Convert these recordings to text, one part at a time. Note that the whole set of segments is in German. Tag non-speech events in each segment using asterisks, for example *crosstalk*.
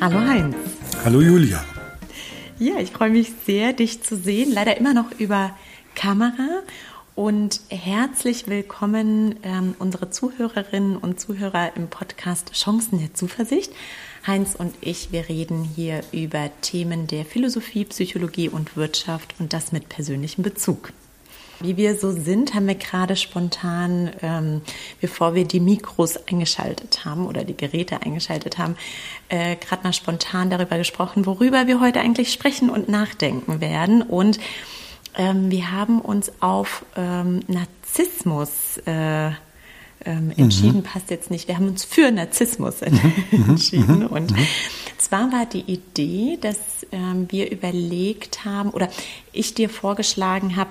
Hallo Heinz. Hallo Julia. Ja, ich freue mich sehr, dich zu sehen. Leider immer noch über Kamera. Und herzlich willkommen ähm, unsere Zuhörerinnen und Zuhörer im Podcast Chancen der Zuversicht. Heinz und ich, wir reden hier über Themen der Philosophie, Psychologie und Wirtschaft und das mit persönlichem Bezug. Wie wir so sind, haben wir gerade spontan, ähm, bevor wir die Mikros eingeschaltet haben oder die Geräte eingeschaltet haben, äh, gerade mal spontan darüber gesprochen, worüber wir heute eigentlich sprechen und nachdenken werden. Und ähm, wir haben uns auf ähm, Narzissmus äh, ähm, entschieden, mhm. passt jetzt nicht. Wir haben uns für Narzissmus mhm. entschieden. Mhm. Und mhm. zwar war die Idee, dass ähm, wir überlegt haben oder ich dir vorgeschlagen habe,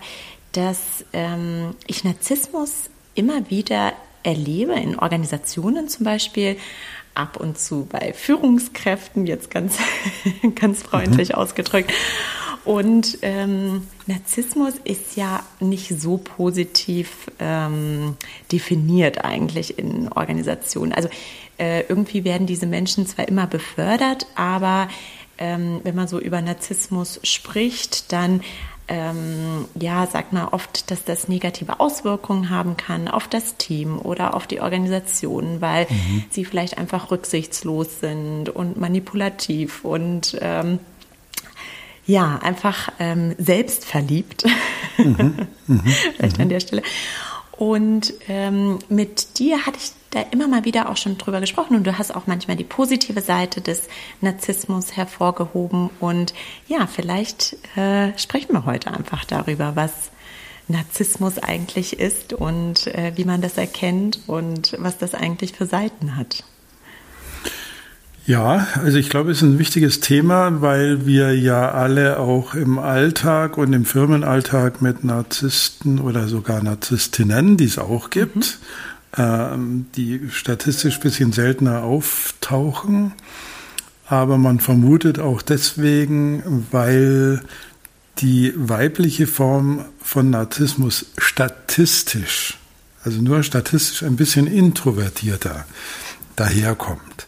dass ähm, ich Narzissmus immer wieder erlebe in Organisationen zum Beispiel, ab und zu bei Führungskräften, jetzt ganz, *laughs* ganz freundlich mhm. ausgedrückt. Und ähm, Narzissmus ist ja nicht so positiv ähm, definiert eigentlich in Organisationen. Also äh, irgendwie werden diese Menschen zwar immer befördert, aber ähm, wenn man so über Narzissmus spricht, dann ähm, ja, sagt man oft, dass das negative Auswirkungen haben kann auf das Team oder auf die Organisation, weil mhm. sie vielleicht einfach rücksichtslos sind und manipulativ und ähm, ja, einfach ähm, selbstverliebt. Mhm. Mhm. *laughs* vielleicht an der Stelle. Und ähm, mit dir hatte ich da immer mal wieder auch schon drüber gesprochen und du hast auch manchmal die positive Seite des Narzissmus hervorgehoben. Und ja, vielleicht äh, sprechen wir heute einfach darüber, was Narzissmus eigentlich ist und äh, wie man das erkennt und was das eigentlich für Seiten hat. Ja, also ich glaube, es ist ein wichtiges Thema, weil wir ja alle auch im Alltag und im Firmenalltag mit Narzissten oder sogar Narzisstinnen, die es auch gibt, mhm. Ähm, die statistisch bisschen seltener auftauchen. Aber man vermutet auch deswegen, weil die weibliche Form von Narzissmus statistisch, also nur statistisch ein bisschen introvertierter daherkommt.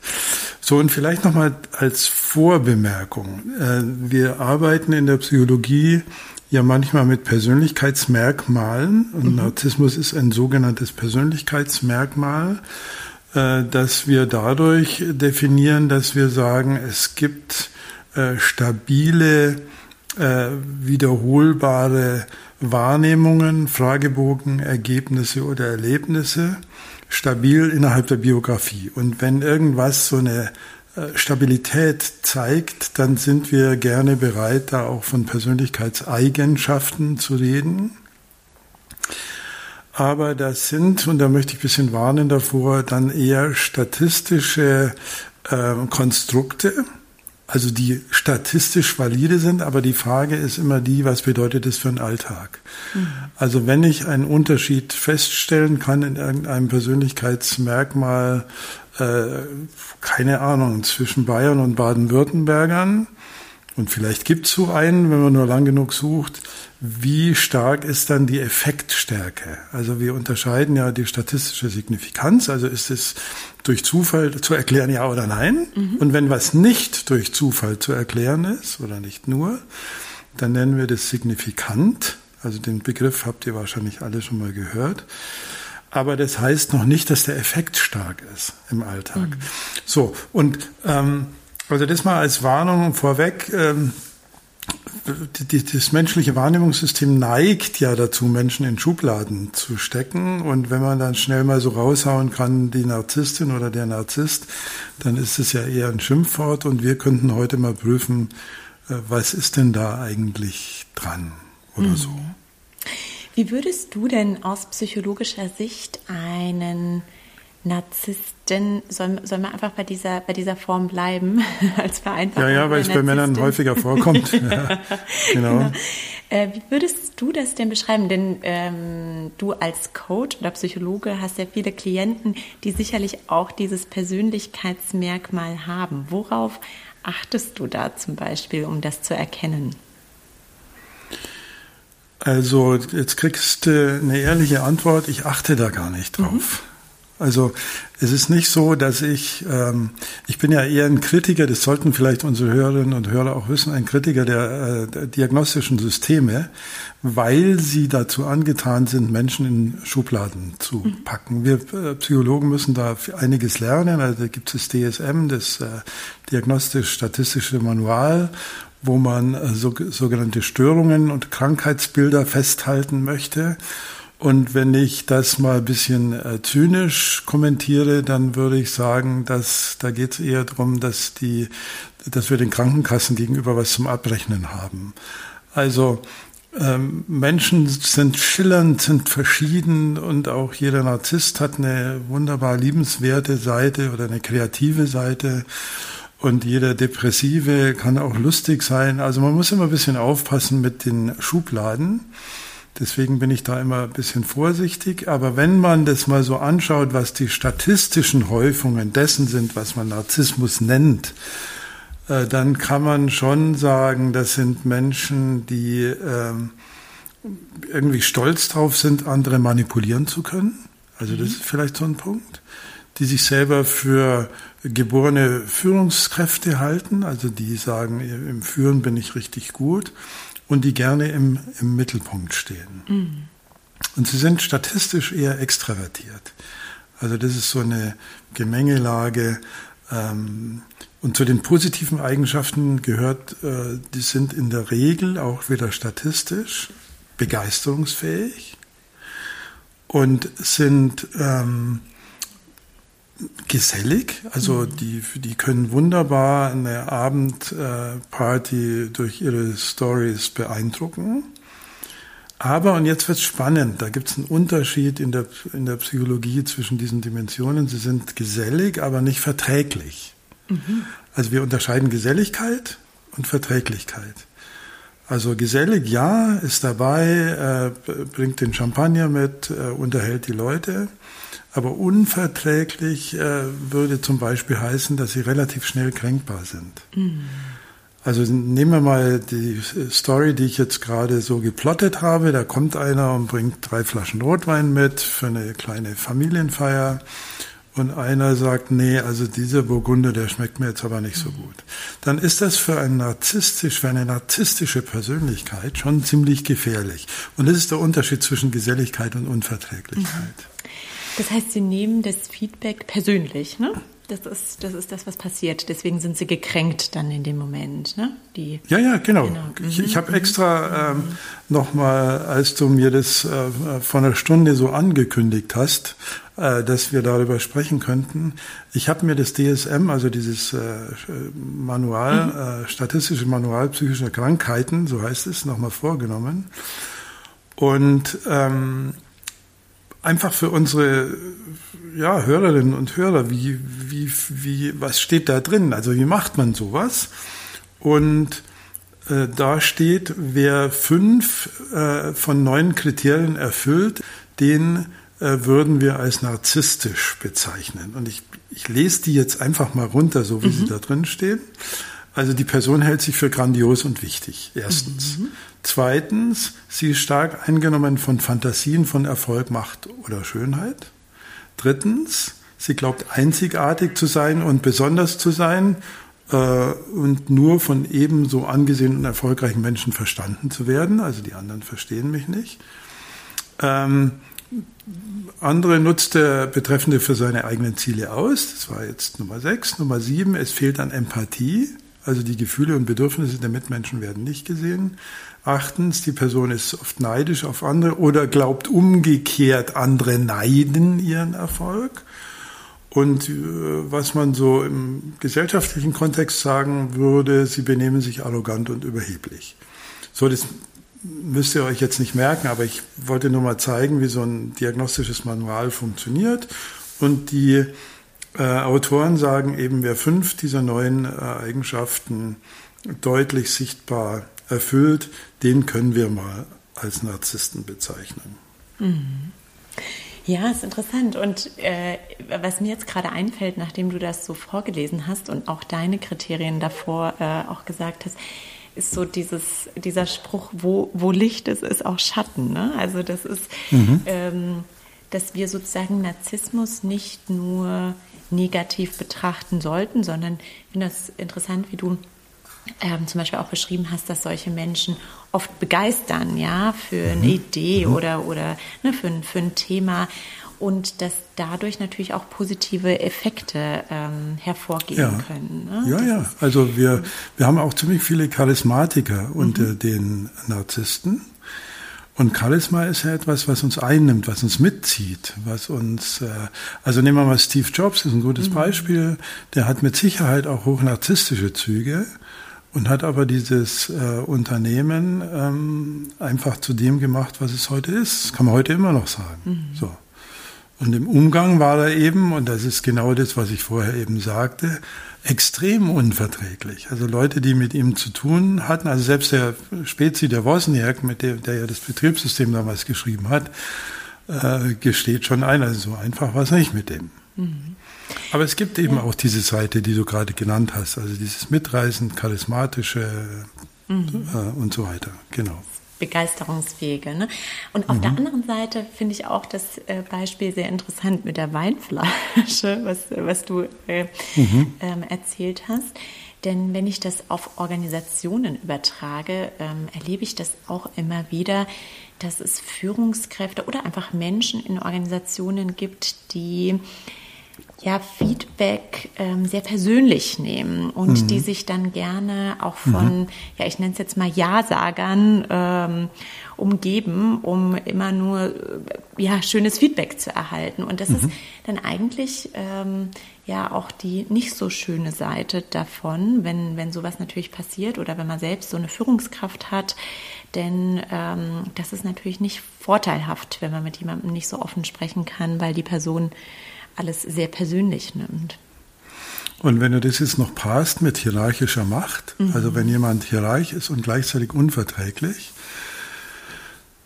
So, und vielleicht nochmal als Vorbemerkung. Äh, wir arbeiten in der Psychologie ja manchmal mit Persönlichkeitsmerkmalen und mhm. Narzissmus ist ein sogenanntes Persönlichkeitsmerkmal, äh, dass wir dadurch definieren, dass wir sagen, es gibt äh, stabile, wiederholbare Wahrnehmungen, Fragebogen, Ergebnisse oder Erlebnisse stabil innerhalb der Biografie. Und wenn irgendwas so eine äh, Stabilität zeigt, dann sind wir gerne bereit, da auch von Persönlichkeitseigenschaften zu reden. Aber das sind, und da möchte ich ein bisschen warnen davor, dann eher statistische äh, Konstrukte, also die statistisch valide sind, aber die Frage ist immer die, was bedeutet das für einen Alltag? Mhm. Also wenn ich einen Unterschied feststellen kann in irgendeinem Persönlichkeitsmerkmal, äh, keine Ahnung, zwischen Bayern und Baden-Württembergern, und vielleicht gibt es so einen, wenn man nur lang genug sucht, wie stark ist dann die Effektstärke? Also wir unterscheiden ja die statistische Signifikanz, also ist es durch Zufall zu erklären, ja oder nein. Mhm. Und wenn was nicht durch Zufall zu erklären ist, oder nicht nur, dann nennen wir das signifikant. Also den Begriff habt ihr wahrscheinlich alle schon mal gehört. Aber das heißt noch nicht, dass der Effekt stark ist im Alltag. Mhm. So, und ähm, also das mal als Warnung vorweg. Ähm, das menschliche Wahrnehmungssystem neigt ja dazu, Menschen in Schubladen zu stecken. Und wenn man dann schnell mal so raushauen kann, die Narzisstin oder der Narzisst, dann ist es ja eher ein Schimpfwort. Und wir könnten heute mal prüfen, äh, was ist denn da eigentlich dran oder mhm. so. Wie würdest du denn aus psychologischer Sicht einen Narzissten, sollen, sollen wir einfach bei dieser, bei dieser Form bleiben, *laughs* als Vereinfachung? Ja, ja, weil es bei Männern häufiger vorkommt. *laughs* ja, genau. genau. Äh, wie würdest du das denn beschreiben? Denn ähm, du als Coach oder Psychologe hast ja viele Klienten, die sicherlich auch dieses Persönlichkeitsmerkmal haben. Worauf achtest du da zum Beispiel, um das zu erkennen? Also jetzt kriegst du eine ehrliche Antwort, ich achte da gar nicht drauf. Mhm. Also es ist nicht so, dass ich, ähm, ich bin ja eher ein Kritiker, das sollten vielleicht unsere Hörerinnen und Hörer auch wissen, ein Kritiker der, äh, der diagnostischen Systeme, weil sie dazu angetan sind, Menschen in Schubladen zu mhm. packen. Wir äh, Psychologen müssen da einiges lernen. Also da gibt es DSM, das äh, diagnostisch-statistische Manual, wo man äh, so, sogenannte Störungen und Krankheitsbilder festhalten möchte. Und wenn ich das mal ein bisschen äh, zynisch kommentiere, dann würde ich sagen, dass da geht es eher darum, dass die, dass wir den Krankenkassen gegenüber was zum Abrechnen haben. Also ähm, Menschen sind schillernd, sind verschieden und auch jeder Narzisst hat eine wunderbar liebenswerte Seite oder eine kreative Seite. Und jeder Depressive kann auch lustig sein. Also man muss immer ein bisschen aufpassen mit den Schubladen. Deswegen bin ich da immer ein bisschen vorsichtig. Aber wenn man das mal so anschaut, was die statistischen Häufungen dessen sind, was man Narzissmus nennt, äh, dann kann man schon sagen, das sind Menschen, die ähm, irgendwie stolz drauf sind, andere manipulieren zu können. Also das ist vielleicht so ein Punkt. Die sich selber für geborene Führungskräfte halten, also die sagen, im Führen bin ich richtig gut und die gerne im, im Mittelpunkt stehen. Mhm. Und sie sind statistisch eher extravertiert. Also das ist so eine Gemengelage. Ähm, und zu den positiven Eigenschaften gehört, äh, die sind in der Regel auch wieder statistisch begeisterungsfähig und sind ähm, gesellig. Also mhm. die, die können wunderbar eine Abendparty durch ihre Stories beeindrucken. Aber, und jetzt wird's spannend, da gibt's einen Unterschied in der, in der Psychologie zwischen diesen Dimensionen. Sie sind gesellig, aber nicht verträglich. Mhm. Also wir unterscheiden Geselligkeit und Verträglichkeit. Also gesellig, ja, ist dabei, äh, bringt den Champagner mit, äh, unterhält die Leute. Aber unverträglich äh, würde zum Beispiel heißen, dass sie relativ schnell kränkbar sind. Mhm. Also nehmen wir mal die Story, die ich jetzt gerade so geplottet habe. Da kommt einer und bringt drei Flaschen Rotwein mit für eine kleine Familienfeier. Und einer sagt, nee, also dieser Burgunder, der schmeckt mir jetzt aber nicht so gut. Dann ist das für ein narzisstisch, für eine narzisstische Persönlichkeit schon ziemlich gefährlich. Und das ist der Unterschied zwischen Geselligkeit und Unverträglichkeit. Mhm. Das heißt, Sie nehmen das Feedback persönlich, ne? Das ist, das ist das, was passiert. Deswegen sind Sie gekränkt dann in dem Moment, ne? Die, ja, ja, genau. genau. Ich, ich habe mhm. extra ähm, nochmal, als du mir das äh, vor einer Stunde so angekündigt hast, äh, dass wir darüber sprechen könnten. Ich habe mir das DSM, also dieses äh, Manual, mhm. äh, statistische Manual psychischer Krankheiten, so heißt es, nochmal vorgenommen. Und ähm, einfach für unsere ja, Hörerinnen und Hörer, wie, wie, wie, was steht da drin? Also wie macht man sowas? Und äh, da steht, wer fünf äh, von neun Kriterien erfüllt, den äh, würden wir als narzisstisch bezeichnen. Und ich, ich lese die jetzt einfach mal runter, so wie mhm. sie da drin stehen. Also die Person hält sich für grandios und wichtig. Erstens. Mhm. Zweitens, sie ist stark eingenommen von Fantasien von Erfolg, Macht oder Schönheit. Drittens, sie glaubt einzigartig zu sein und besonders zu sein äh, und nur von ebenso angesehenen und erfolgreichen Menschen verstanden zu werden. Also die anderen verstehen mich nicht. Ähm, andere nutzt der Betreffende für seine eigenen Ziele aus. Das war jetzt Nummer sechs. Nummer sieben, es fehlt an Empathie. Also die Gefühle und Bedürfnisse der Mitmenschen werden nicht gesehen. Achtens, die Person ist oft neidisch auf andere oder glaubt umgekehrt, andere neiden ihren Erfolg. Und äh, was man so im gesellschaftlichen Kontext sagen würde, sie benehmen sich arrogant und überheblich. So, das müsst ihr euch jetzt nicht merken, aber ich wollte nur mal zeigen, wie so ein diagnostisches Manual funktioniert. Und die äh, Autoren sagen eben, wer fünf dieser neuen äh, Eigenschaften deutlich sichtbar erfüllt, den können wir mal als Narzissten bezeichnen. Mhm. Ja, ist interessant. Und äh, was mir jetzt gerade einfällt, nachdem du das so vorgelesen hast und auch deine Kriterien davor äh, auch gesagt hast, ist so dieses, dieser Spruch, wo, wo Licht ist, ist auch Schatten. Ne? Also das ist, mhm. ähm, dass wir sozusagen Narzissmus nicht nur negativ betrachten sollten, sondern ich finde das interessant, wie du ähm, zum Beispiel auch beschrieben hast, dass solche Menschen oft begeistern, ja, für eine mhm. Idee mhm. oder, oder ne, für, für ein Thema und dass dadurch natürlich auch positive Effekte ähm, hervorgehen ja. können. Ne? Ja, das ja. Also wir, wir haben auch ziemlich viele Charismatiker mhm. unter den Narzissten. Und Charisma ist ja etwas, was uns einnimmt, was uns mitzieht, was uns, äh, also nehmen wir mal Steve Jobs, ist ein gutes mhm. Beispiel. Der hat mit Sicherheit auch hochnarzisstische Züge und hat aber dieses äh, Unternehmen ähm, einfach zu dem gemacht, was es heute ist. Das kann man heute immer noch sagen. Mhm. So. Und im Umgang war er eben, und das ist genau das, was ich vorher eben sagte, extrem unverträglich. Also Leute, die mit ihm zu tun hatten, also selbst der Spezi, der Wozniak, mit dem, der ja das Betriebssystem damals geschrieben hat, äh, gesteht schon ein, also so einfach war es nicht mit dem. Mhm. Aber es gibt eben ja. auch diese Seite, die du gerade genannt hast, also dieses mitreißend, charismatische mhm. äh, und so weiter. Genau begeisterungsfähige. Ne? Und auf mhm. der anderen Seite finde ich auch das äh, Beispiel sehr interessant mit der Weinflasche, *laughs* was, was du äh, mhm. ähm, erzählt hast. Denn wenn ich das auf Organisationen übertrage, ähm, erlebe ich das auch immer wieder, dass es Führungskräfte oder einfach Menschen in Organisationen gibt, die ja, Feedback ähm, sehr persönlich nehmen und mhm. die sich dann gerne auch von, mhm. ja, ich nenne es jetzt mal Ja-Sagern ähm, umgeben, um immer nur äh, ja, schönes Feedback zu erhalten. Und das mhm. ist dann eigentlich ähm, ja auch die nicht so schöne Seite davon, wenn, wenn sowas natürlich passiert oder wenn man selbst so eine Führungskraft hat. Denn ähm, das ist natürlich nicht vorteilhaft, wenn man mit jemandem nicht so offen sprechen kann, weil die Person alles sehr persönlich nimmt. Und wenn du das jetzt noch passt mit hierarchischer Macht, mhm. also wenn jemand hierarch ist und gleichzeitig unverträglich,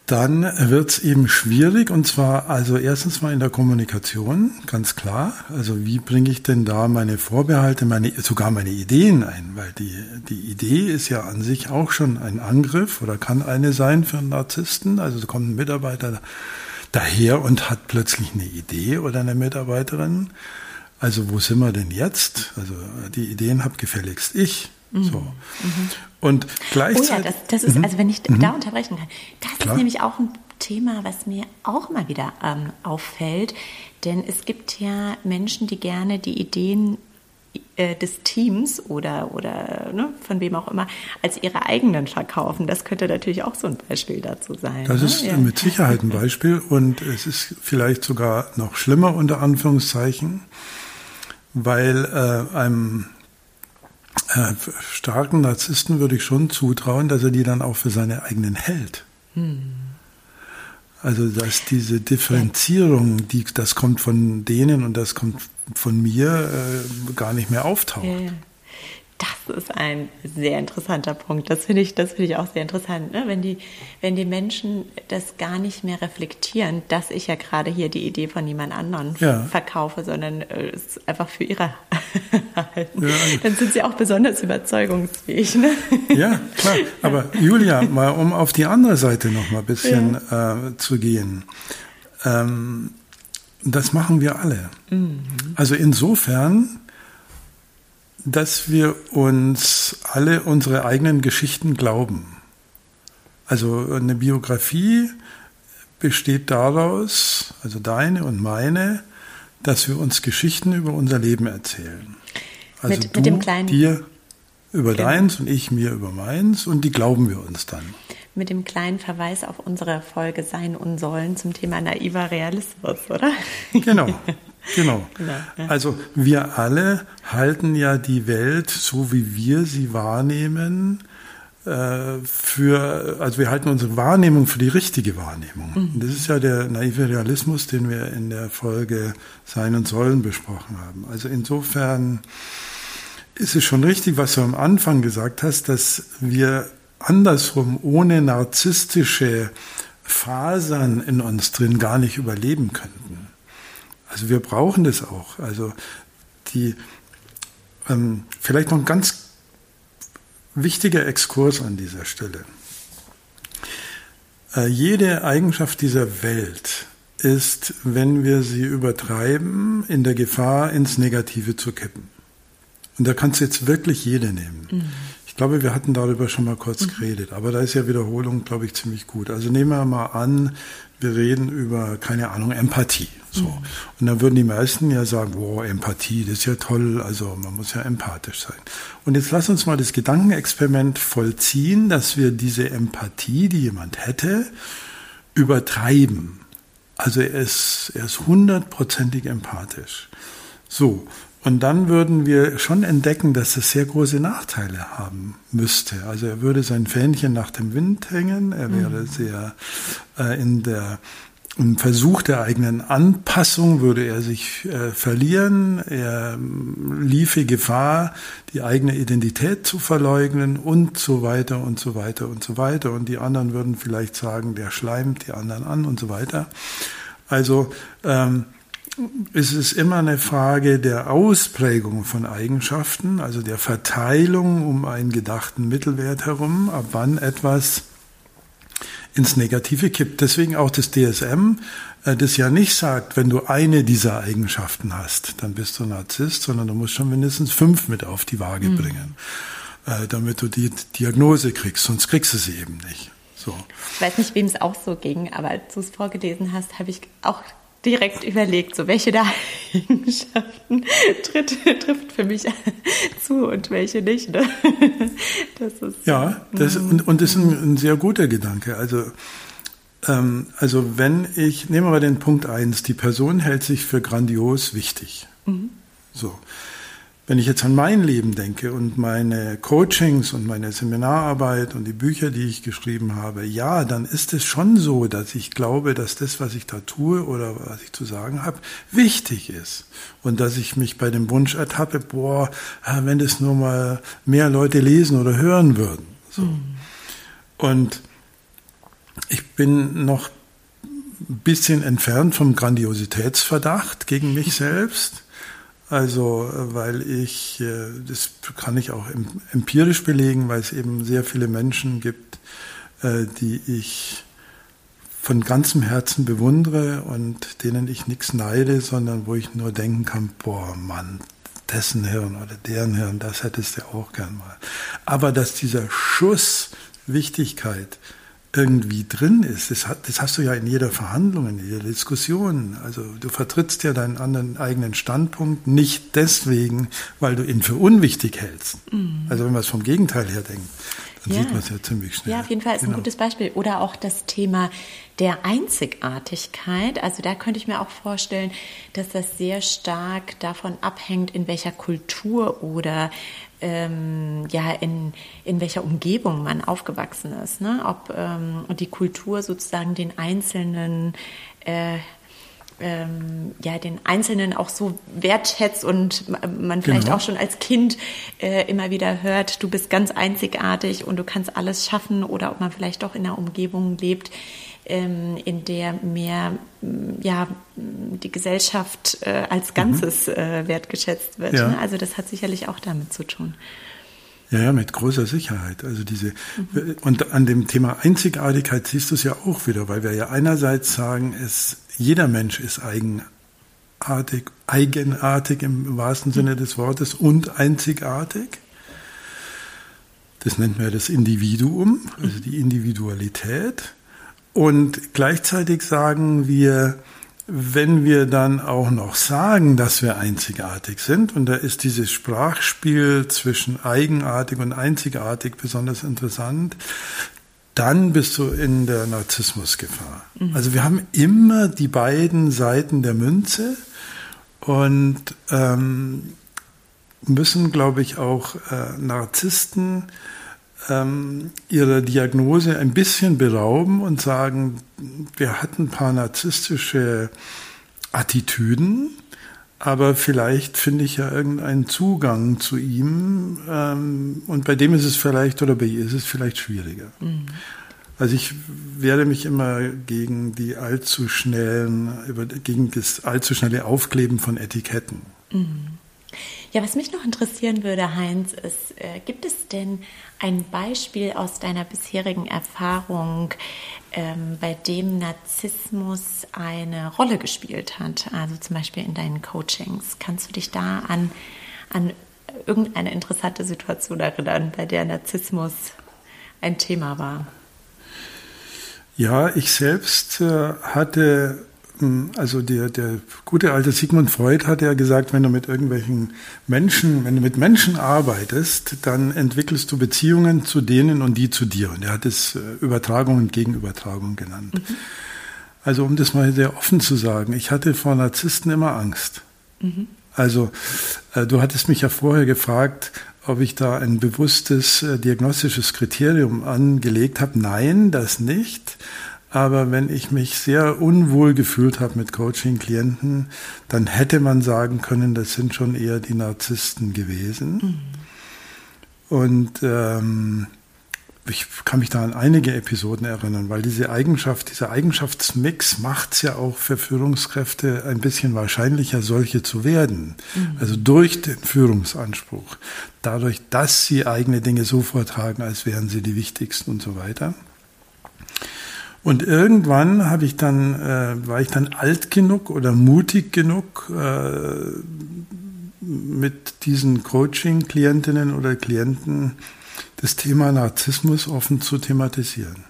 dann wird es eben schwierig und zwar also erstens mal in der Kommunikation, ganz klar. Also wie bringe ich denn da meine Vorbehalte, meine, sogar meine Ideen ein? Weil die, die Idee ist ja an sich auch schon ein Angriff oder kann eine sein für einen Narzissten. Also kommt ein Mitarbeiter daher und hat plötzlich eine Idee oder eine Mitarbeiterin. Also wo sind wir denn jetzt? Also die Ideen habe gefälligst ich. Mhm. So. Mhm. Und gleichzeitig. Oh ja, das, das ist, mhm. also wenn ich mhm. da unterbrechen kann, das Klar. ist nämlich auch ein Thema, was mir auch immer wieder ähm, auffällt. Denn es gibt ja Menschen, die gerne die Ideen äh, des Teams oder, oder ne, von wem auch immer als ihre eigenen verkaufen. Das könnte natürlich auch so ein Beispiel dazu sein. Das ne? ist ja. mit Sicherheit ein Beispiel und es ist vielleicht sogar noch schlimmer unter Anführungszeichen, weil äh, einem äh, starken Narzissten würde ich schon zutrauen, dass er die dann auch für seine eigenen hält. Hm. Also dass diese Differenzierung, die, das kommt von denen und das kommt von mir, äh, gar nicht mehr auftaucht. Ja, das ist ein sehr interessanter Punkt. Das finde ich, das finde ich auch sehr interessant, ne? wenn die, wenn die Menschen das gar nicht mehr reflektieren, dass ich ja gerade hier die Idee von jemand anderen ja. verkaufe, sondern äh, es einfach für ihre *laughs* halten. Ja. Dann sind sie auch besonders überzeugungsfähig. Ne? Ja, klar. Aber Julia, mal um auf die andere Seite noch mal ein bisschen äh, zu gehen. Ähm, das machen wir alle. Mhm. Also insofern dass wir uns alle unsere eigenen Geschichten glauben. Also eine Biografie besteht daraus, also deine und meine, dass wir uns Geschichten über unser Leben erzählen. Also mit, du mit dem kleinen, dir über genau. deins und ich mir über meins und die glauben wir uns dann. Mit dem kleinen Verweis auf unsere Folge Sein und Sollen zum Thema naiver Realismus, oder? Genau, *laughs* Genau. genau. Also wir alle halten ja die Welt, so wie wir sie wahrnehmen, äh, für, also wir halten unsere Wahrnehmung für die richtige Wahrnehmung. Mhm. Das ist ja der naive Realismus, den wir in der Folge Sein und Sollen besprochen haben. Also insofern ist es schon richtig, was du am Anfang gesagt hast, dass wir andersrum ohne narzisstische Fasern in uns drin gar nicht überleben könnten. Also wir brauchen das auch. Also die, ähm, vielleicht noch ein ganz wichtiger Exkurs an dieser Stelle. Äh, jede Eigenschaft dieser Welt ist, wenn wir sie übertreiben, in der Gefahr, ins Negative zu kippen. Und da kannst du jetzt wirklich jede nehmen. Mhm. Ich glaube, wir hatten darüber schon mal kurz mhm. geredet, aber da ist ja Wiederholung, glaube ich, ziemlich gut. Also nehmen wir mal an, wir reden über, keine Ahnung, Empathie. So. Mhm. Und dann würden die meisten ja sagen, wow, Empathie, das ist ja toll, also man muss ja empathisch sein. Und jetzt lass uns mal das Gedankenexperiment vollziehen, dass wir diese Empathie, die jemand hätte, übertreiben. Also er ist, er ist hundertprozentig empathisch. So. Und dann würden wir schon entdecken, dass es sehr große Nachteile haben müsste. Also er würde sein Fähnchen nach dem Wind hängen, er wäre mhm. sehr äh, in der im Versuch der eigenen Anpassung würde er sich äh, verlieren, er ähm, liefe Gefahr, die eigene Identität zu verleugnen und so weiter und so weiter und so weiter. Und die anderen würden vielleicht sagen, der schleimt die anderen an und so weiter. Also ähm, es ist immer eine Frage der Ausprägung von Eigenschaften, also der Verteilung um einen gedachten Mittelwert herum, ab wann etwas ins Negative kippt. Deswegen auch das DSM, äh, das ja nicht sagt, wenn du eine dieser Eigenschaften hast, dann bist du Narzisst, sondern du musst schon mindestens fünf mit auf die Waage mhm. bringen, äh, damit du die Diagnose kriegst, sonst kriegst du sie eben nicht. So. Ich weiß nicht, wem es auch so ging, aber als du es vorgelesen hast, habe ich auch direkt überlegt, so welche der Eigenschaften *laughs* tritt, trifft für mich *laughs* zu und welche nicht. Ne? *laughs* Das ist, ja, das, mhm. und, und das ist ein, ein sehr guter Gedanke. Also, ähm, also wenn ich, nehmen wir mal den Punkt eins: die Person hält sich für grandios wichtig. Mhm. So. Wenn ich jetzt an mein Leben denke und meine Coachings und meine Seminararbeit und die Bücher, die ich geschrieben habe, ja, dann ist es schon so, dass ich glaube, dass das, was ich da tue oder was ich zu sagen habe, wichtig ist. Und dass ich mich bei dem Wunsch ertappe, boah, wenn das nur mal mehr Leute lesen oder hören würden. So. Mhm. Und ich bin noch ein bisschen entfernt vom Grandiositätsverdacht gegen mich *laughs* selbst. Also, weil ich, äh, das kann ich auch empirisch belegen, weil es eben sehr viele Menschen gibt, äh, die ich von ganzem Herzen bewundere und denen ich nichts neide, sondern wo ich nur denken kann, boah, Mann, dessen Hirn oder deren Hirn, das hättest du auch gern mal. Aber dass dieser Schuss Wichtigkeit irgendwie drin ist. Das, hat, das, hast du ja in jeder Verhandlung, in jeder Diskussion. Also du vertrittst ja deinen anderen eigenen Standpunkt nicht deswegen, weil du ihn für unwichtig hältst. Mhm. Also wenn man es vom Gegenteil her denkt, dann ja. sieht man es ja ziemlich schnell. Ja, auf jeden Fall ist genau. ein gutes Beispiel. Oder auch das Thema der Einzigartigkeit. Also da könnte ich mir auch vorstellen, dass das sehr stark davon abhängt, in welcher Kultur oder ähm, ja, in, in welcher Umgebung man aufgewachsen ist. Ne? Ob ähm, die Kultur sozusagen den einzelnen äh, ähm, ja, den Einzelnen auch so wertschätzt und man vielleicht genau. auch schon als Kind äh, immer wieder hört, du bist ganz einzigartig und du kannst alles schaffen oder ob man vielleicht doch in einer Umgebung lebt, ähm, in der mehr ja, die Gesellschaft äh, als Ganzes mhm. äh, wertgeschätzt wird. Ja. Ne? Also das hat sicherlich auch damit zu tun. Ja, ja, mit großer Sicherheit. Also diese mhm. und an dem Thema Einzigartigkeit siehst du es ja auch wieder, weil wir ja einerseits sagen, es jeder Mensch ist eigenartig, eigenartig im wahrsten Sinne des Wortes und einzigartig. Das nennt man das Individuum, also die Individualität. Und gleichzeitig sagen wir, wenn wir dann auch noch sagen, dass wir einzigartig sind, und da ist dieses Sprachspiel zwischen eigenartig und einzigartig besonders interessant, dann bist du in der Narzissmusgefahr. Mhm. Also wir haben immer die beiden Seiten der Münze und ähm, müssen, glaube ich, auch äh, Narzissten ähm, ihrer Diagnose ein bisschen berauben und sagen, wir hatten ein paar narzisstische Attitüden, aber vielleicht finde ich ja irgendeinen Zugang zu ihm ähm, und bei dem ist es vielleicht oder bei ihr ist es vielleicht schwieriger. Mhm. Also ich werde mich immer gegen die allzu schnellen, gegen das allzu schnelle Aufkleben von Etiketten. Mhm. Ja, was mich noch interessieren würde, Heinz, ist, äh, gibt es denn ein Beispiel aus deiner bisherigen Erfahrung, ähm, bei dem Narzissmus eine Rolle gespielt hat? Also zum Beispiel in deinen Coachings. Kannst du dich da an, an irgendeine interessante Situation erinnern, bei der Narzissmus ein Thema war? Ja, ich selbst äh, hatte, also der, der gute alte Sigmund Freud hat ja gesagt, wenn du mit irgendwelchen Menschen, wenn du mit Menschen arbeitest, dann entwickelst du Beziehungen zu denen und die zu dir. Und er hat es äh, Übertragung und Gegenübertragung genannt. Mhm. Also um das mal sehr offen zu sagen, ich hatte vor Narzissten immer Angst. Mhm. Also äh, du hattest mich ja vorher gefragt, ob ich da ein bewusstes äh, diagnostisches Kriterium angelegt habe. Nein, das nicht. Aber wenn ich mich sehr unwohl gefühlt habe mit Coaching-Klienten, dann hätte man sagen können, das sind schon eher die Narzissten gewesen. Mhm. Und ähm, ich kann mich da an einige Episoden erinnern, weil diese Eigenschaft, dieser Eigenschaftsmix macht es ja auch für Führungskräfte ein bisschen wahrscheinlicher, solche zu werden. Mhm. Also durch den Führungsanspruch, dadurch, dass sie eigene Dinge so vortragen, als wären sie die wichtigsten und so weiter. Und irgendwann habe ich dann, äh, war ich dann alt genug oder mutig genug, äh, mit diesen Coaching-Klientinnen oder Klienten das Thema Narzissmus offen zu thematisieren.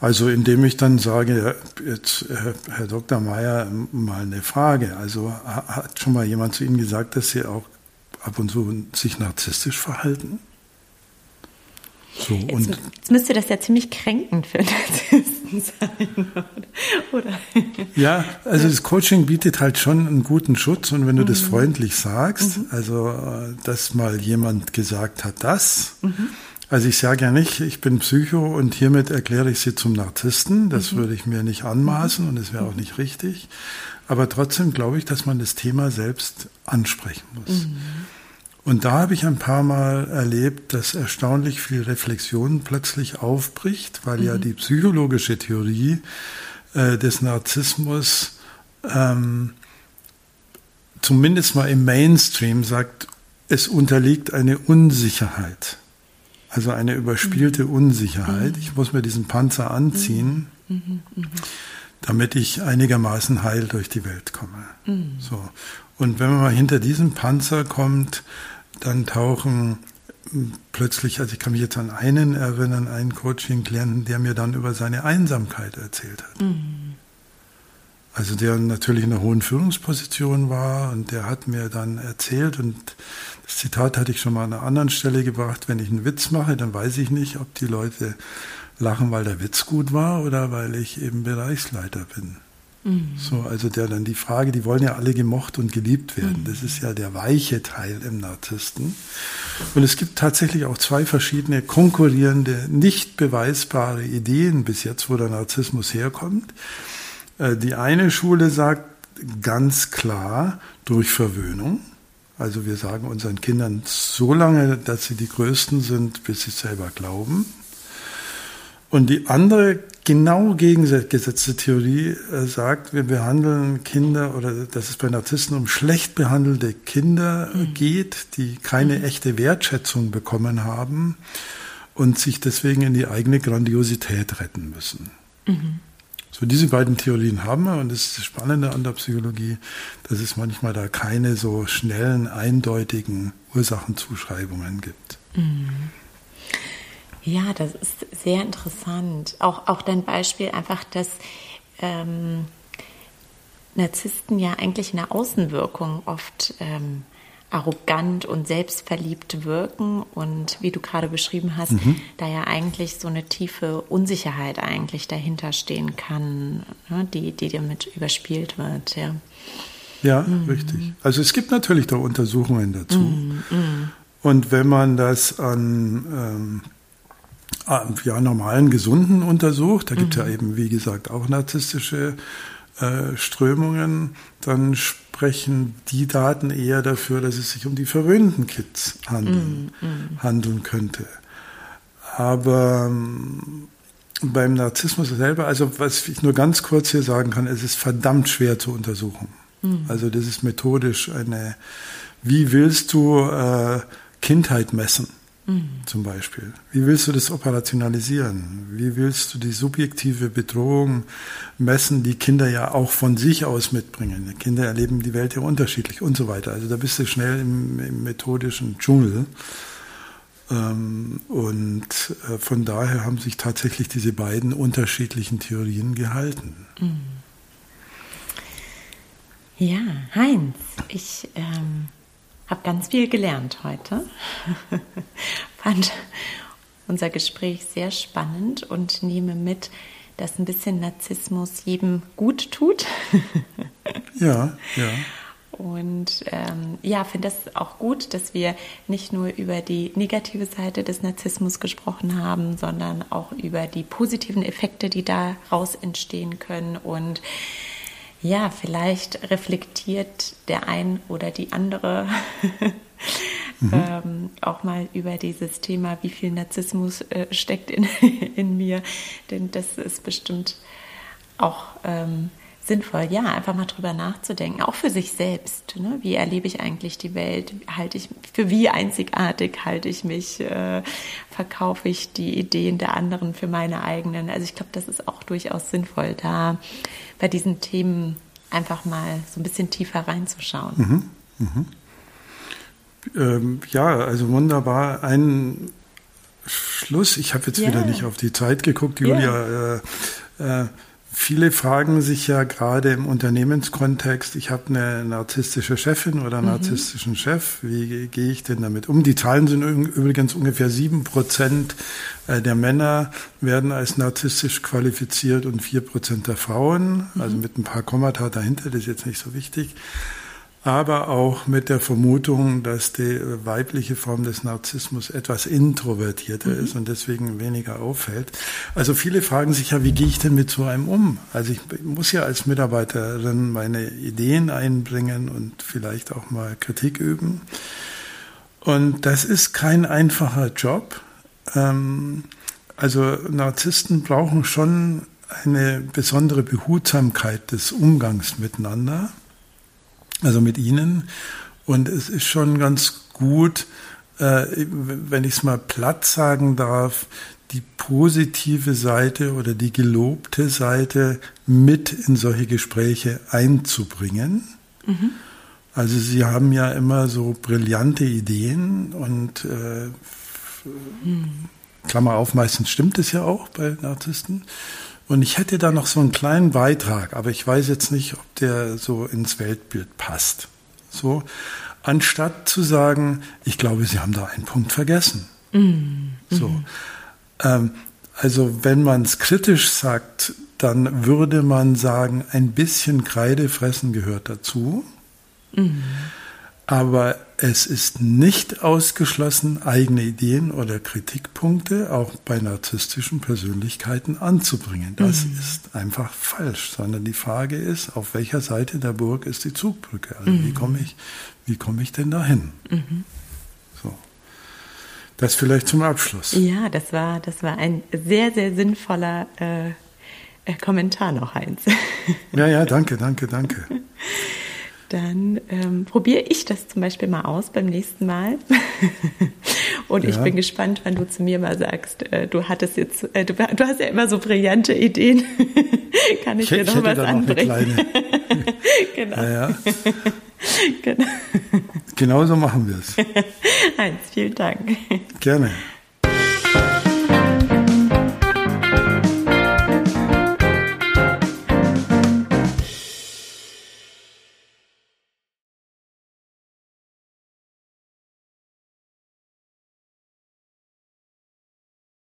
Also indem ich dann sage, jetzt Herr Dr. Meyer, mal eine Frage. Also hat schon mal jemand zu Ihnen gesagt, dass Sie auch ab und zu sich narzisstisch verhalten? So, jetzt, jetzt, müsste das ja ziemlich kränkend für Narzissten sein, *laughs* oder? Ja, also das Coaching bietet halt schon einen guten Schutz und wenn du mhm. das freundlich sagst, mhm. also äh, dass mal jemand gesagt hat, das, mhm. also ich sage ja nicht, ich bin Psycho und hiermit erkläre ich sie zum Narzissten, das mhm. würde ich mir nicht anmaßen und es wäre auch nicht richtig, aber trotzdem glaube ich, dass man das Thema selbst ansprechen muss. Mhm. Und da habe ich ein paar Mal erlebt, dass erstaunlich viel Reflexion plötzlich aufbricht, weil mhm. ja die psychologische Theorie äh, des Narzissmus ähm, zumindest mal im Mainstream sagt, es unterliegt eine Unsicherheit. Also eine überspielte mhm. Unsicherheit. Mhm. Ich muss mir diesen Panzer anziehen, mhm. Mhm. damit ich einigermaßen heil durch die Welt komme. So. Und wenn man mal hinter diesen Panzer kommt, dann tauchen plötzlich, also ich kann mich jetzt an einen erinnern, einen Coaching-Klienten, der mir dann über seine Einsamkeit erzählt hat. Mhm. Also der natürlich in einer hohen Führungsposition war und der hat mir dann erzählt und das Zitat hatte ich schon mal an einer anderen Stelle gebracht, wenn ich einen Witz mache, dann weiß ich nicht, ob die Leute lachen, weil der Witz gut war oder weil ich eben Bereichsleiter bin. Mhm. So, also der dann die Frage, die wollen ja alle gemocht und geliebt werden. Mhm. Das ist ja der weiche Teil im Narzissten. Und es gibt tatsächlich auch zwei verschiedene konkurrierende, nicht beweisbare Ideen bis jetzt, wo der Narzissmus herkommt. Äh, die eine Schule sagt ganz klar durch Verwöhnung. Also wir sagen unseren Kindern so lange, dass sie die Größten sind, bis sie selber glauben. Und die andere genau gegengesetzte Theorie äh, sagt, wir behandeln Kinder oder dass es bei Narzissten um schlecht behandelte Kinder mhm. geht, die keine mhm. echte Wertschätzung bekommen haben und sich deswegen in die eigene Grandiosität retten müssen. Mhm. So diese beiden Theorien haben wir und das ist das Spannende an der Psychologie, dass es manchmal da keine so schnellen, eindeutigen Ursachenzuschreibungen gibt. Ja, das ist sehr interessant. Auch, auch dein Beispiel einfach, dass ähm, Narzissten ja eigentlich in der Außenwirkung oft ähm, arrogant und selbstverliebt wirken und wie du gerade beschrieben hast, mhm. da ja eigentlich so eine tiefe Unsicherheit eigentlich dahinter stehen kann, ne, die, die damit überspielt wird. Ja, ja mhm. richtig. Also es gibt natürlich da Untersuchungen dazu. Mhm. mhm. Und wenn man das an ähm, ja, normalen Gesunden untersucht, da gibt es mhm. ja eben, wie gesagt, auch narzisstische äh, Strömungen, dann sprechen die Daten eher dafür, dass es sich um die verwöhnten Kids handeln, mm, mm. handeln könnte. Aber ähm, beim Narzissmus selber, also was ich nur ganz kurz hier sagen kann, es ist verdammt schwer zu untersuchen. Mm. Also das ist methodisch eine wie willst du äh, Kindheit messen? Mhm. Zum Beispiel. Wie willst du das operationalisieren? Wie willst du die subjektive Bedrohung messen, die Kinder ja auch von sich aus mitbringen? Die Kinder erleben die Welt ja unterschiedlich und so weiter. Also da bist du schnell im, im methodischen Dschungel. Ähm, und äh, von daher haben sich tatsächlich diese beiden unterschiedlichen Theorien gehalten. Mhm. Ja, Heinz, ich ähm, habe ganz viel gelernt heute. *laughs* Fand unser Gespräch sehr spannend und nehme mit, dass ein bisschen Narzissmus jedem gut tut. *laughs* ja, ja. Und ähm, ja, finde das auch gut, dass wir nicht nur über die negative Seite des Narzissmus gesprochen haben, sondern auch über die positiven Effekte, die daraus entstehen können und ja, vielleicht reflektiert der ein oder die andere *laughs* mhm. ähm, auch mal über dieses Thema, wie viel Narzissmus äh, steckt in, *laughs* in mir. Denn das ist bestimmt auch ähm, sinnvoll, ja, einfach mal drüber nachzudenken, auch für sich selbst. Ne? Wie erlebe ich eigentlich die Welt? Halte ich für wie einzigartig halte ich mich? Äh, verkaufe ich die Ideen der anderen für meine eigenen? Also ich glaube, das ist auch durchaus sinnvoll, da bei diesen Themen einfach mal so ein bisschen tiefer reinzuschauen. Mhm. Mhm. Ähm, ja, also wunderbar. Ein Schluss. Ich habe jetzt yeah. wieder nicht auf die Zeit geguckt, Julia. Yeah. Äh, äh, Viele fragen sich ja gerade im Unternehmenskontext, ich habe eine narzisstische Chefin oder einen mhm. narzisstischen Chef, wie gehe ich denn damit um? Die Zahlen sind übrigens ungefähr sieben Prozent äh, der Männer werden als narzisstisch qualifiziert und vier Prozent der Frauen, mhm. also mit ein paar Kommata dahinter, das ist jetzt nicht so wichtig aber auch mit der Vermutung, dass die weibliche Form des Narzissmus etwas introvertierter mhm. ist und deswegen weniger auffällt. Also viele fragen sich ja, wie gehe ich denn mit so einem um? Also ich muss ja als Mitarbeiterin meine Ideen einbringen und vielleicht auch mal Kritik üben. Und das ist kein einfacher Job. Ähm, also Narzissten brauchen schon eine besondere Behutsamkeit des Umgangs miteinander also mit Ihnen. Und es ist schon ganz gut, äh, wenn ich es mal platt sagen darf, die positive Seite oder die gelobte Seite mit in solche Gespräche einzubringen. Mhm. Also Sie haben ja immer so brillante Ideen und äh, mhm. Klammer auf, meistens stimmt es ja auch bei Narzissten. Und ich hätte da noch so einen kleinen Beitrag, aber ich weiß jetzt nicht, ob der so ins Weltbild passt. So, anstatt zu sagen, ich glaube, Sie haben da einen Punkt vergessen. Mhm. So, ähm, also wenn man es kritisch sagt, dann würde man sagen, ein bisschen Kreidefressen gehört dazu. Mhm. Aber es ist nicht ausgeschlossen, eigene Ideen oder Kritikpunkte auch bei narzisstischen Persönlichkeiten anzubringen. Das mhm. ist einfach falsch, sondern die Frage ist, auf welcher Seite der Burg ist die Zugbrücke? Also mhm. wie komme ich, wie komme ich denn dahin? Mhm. So. Das vielleicht zum Abschluss. Ja, das war, das war ein sehr, sehr sinnvoller äh, äh Kommentar noch, Heinz. Ja, ja, danke, danke, danke. *laughs* dann ähm, probiere ich das zum Beispiel mal aus beim nächsten Mal. *laughs* Und ja. ich bin gespannt, wann du zu mir mal sagst, äh, du hattest jetzt, äh, du, du, hast ja immer so brillante Ideen. *laughs* Kann ich, ich dir noch was anbringen? *laughs* Genau. Ja. genau. Genauso machen wir es. Heinz, vielen Dank. Gerne.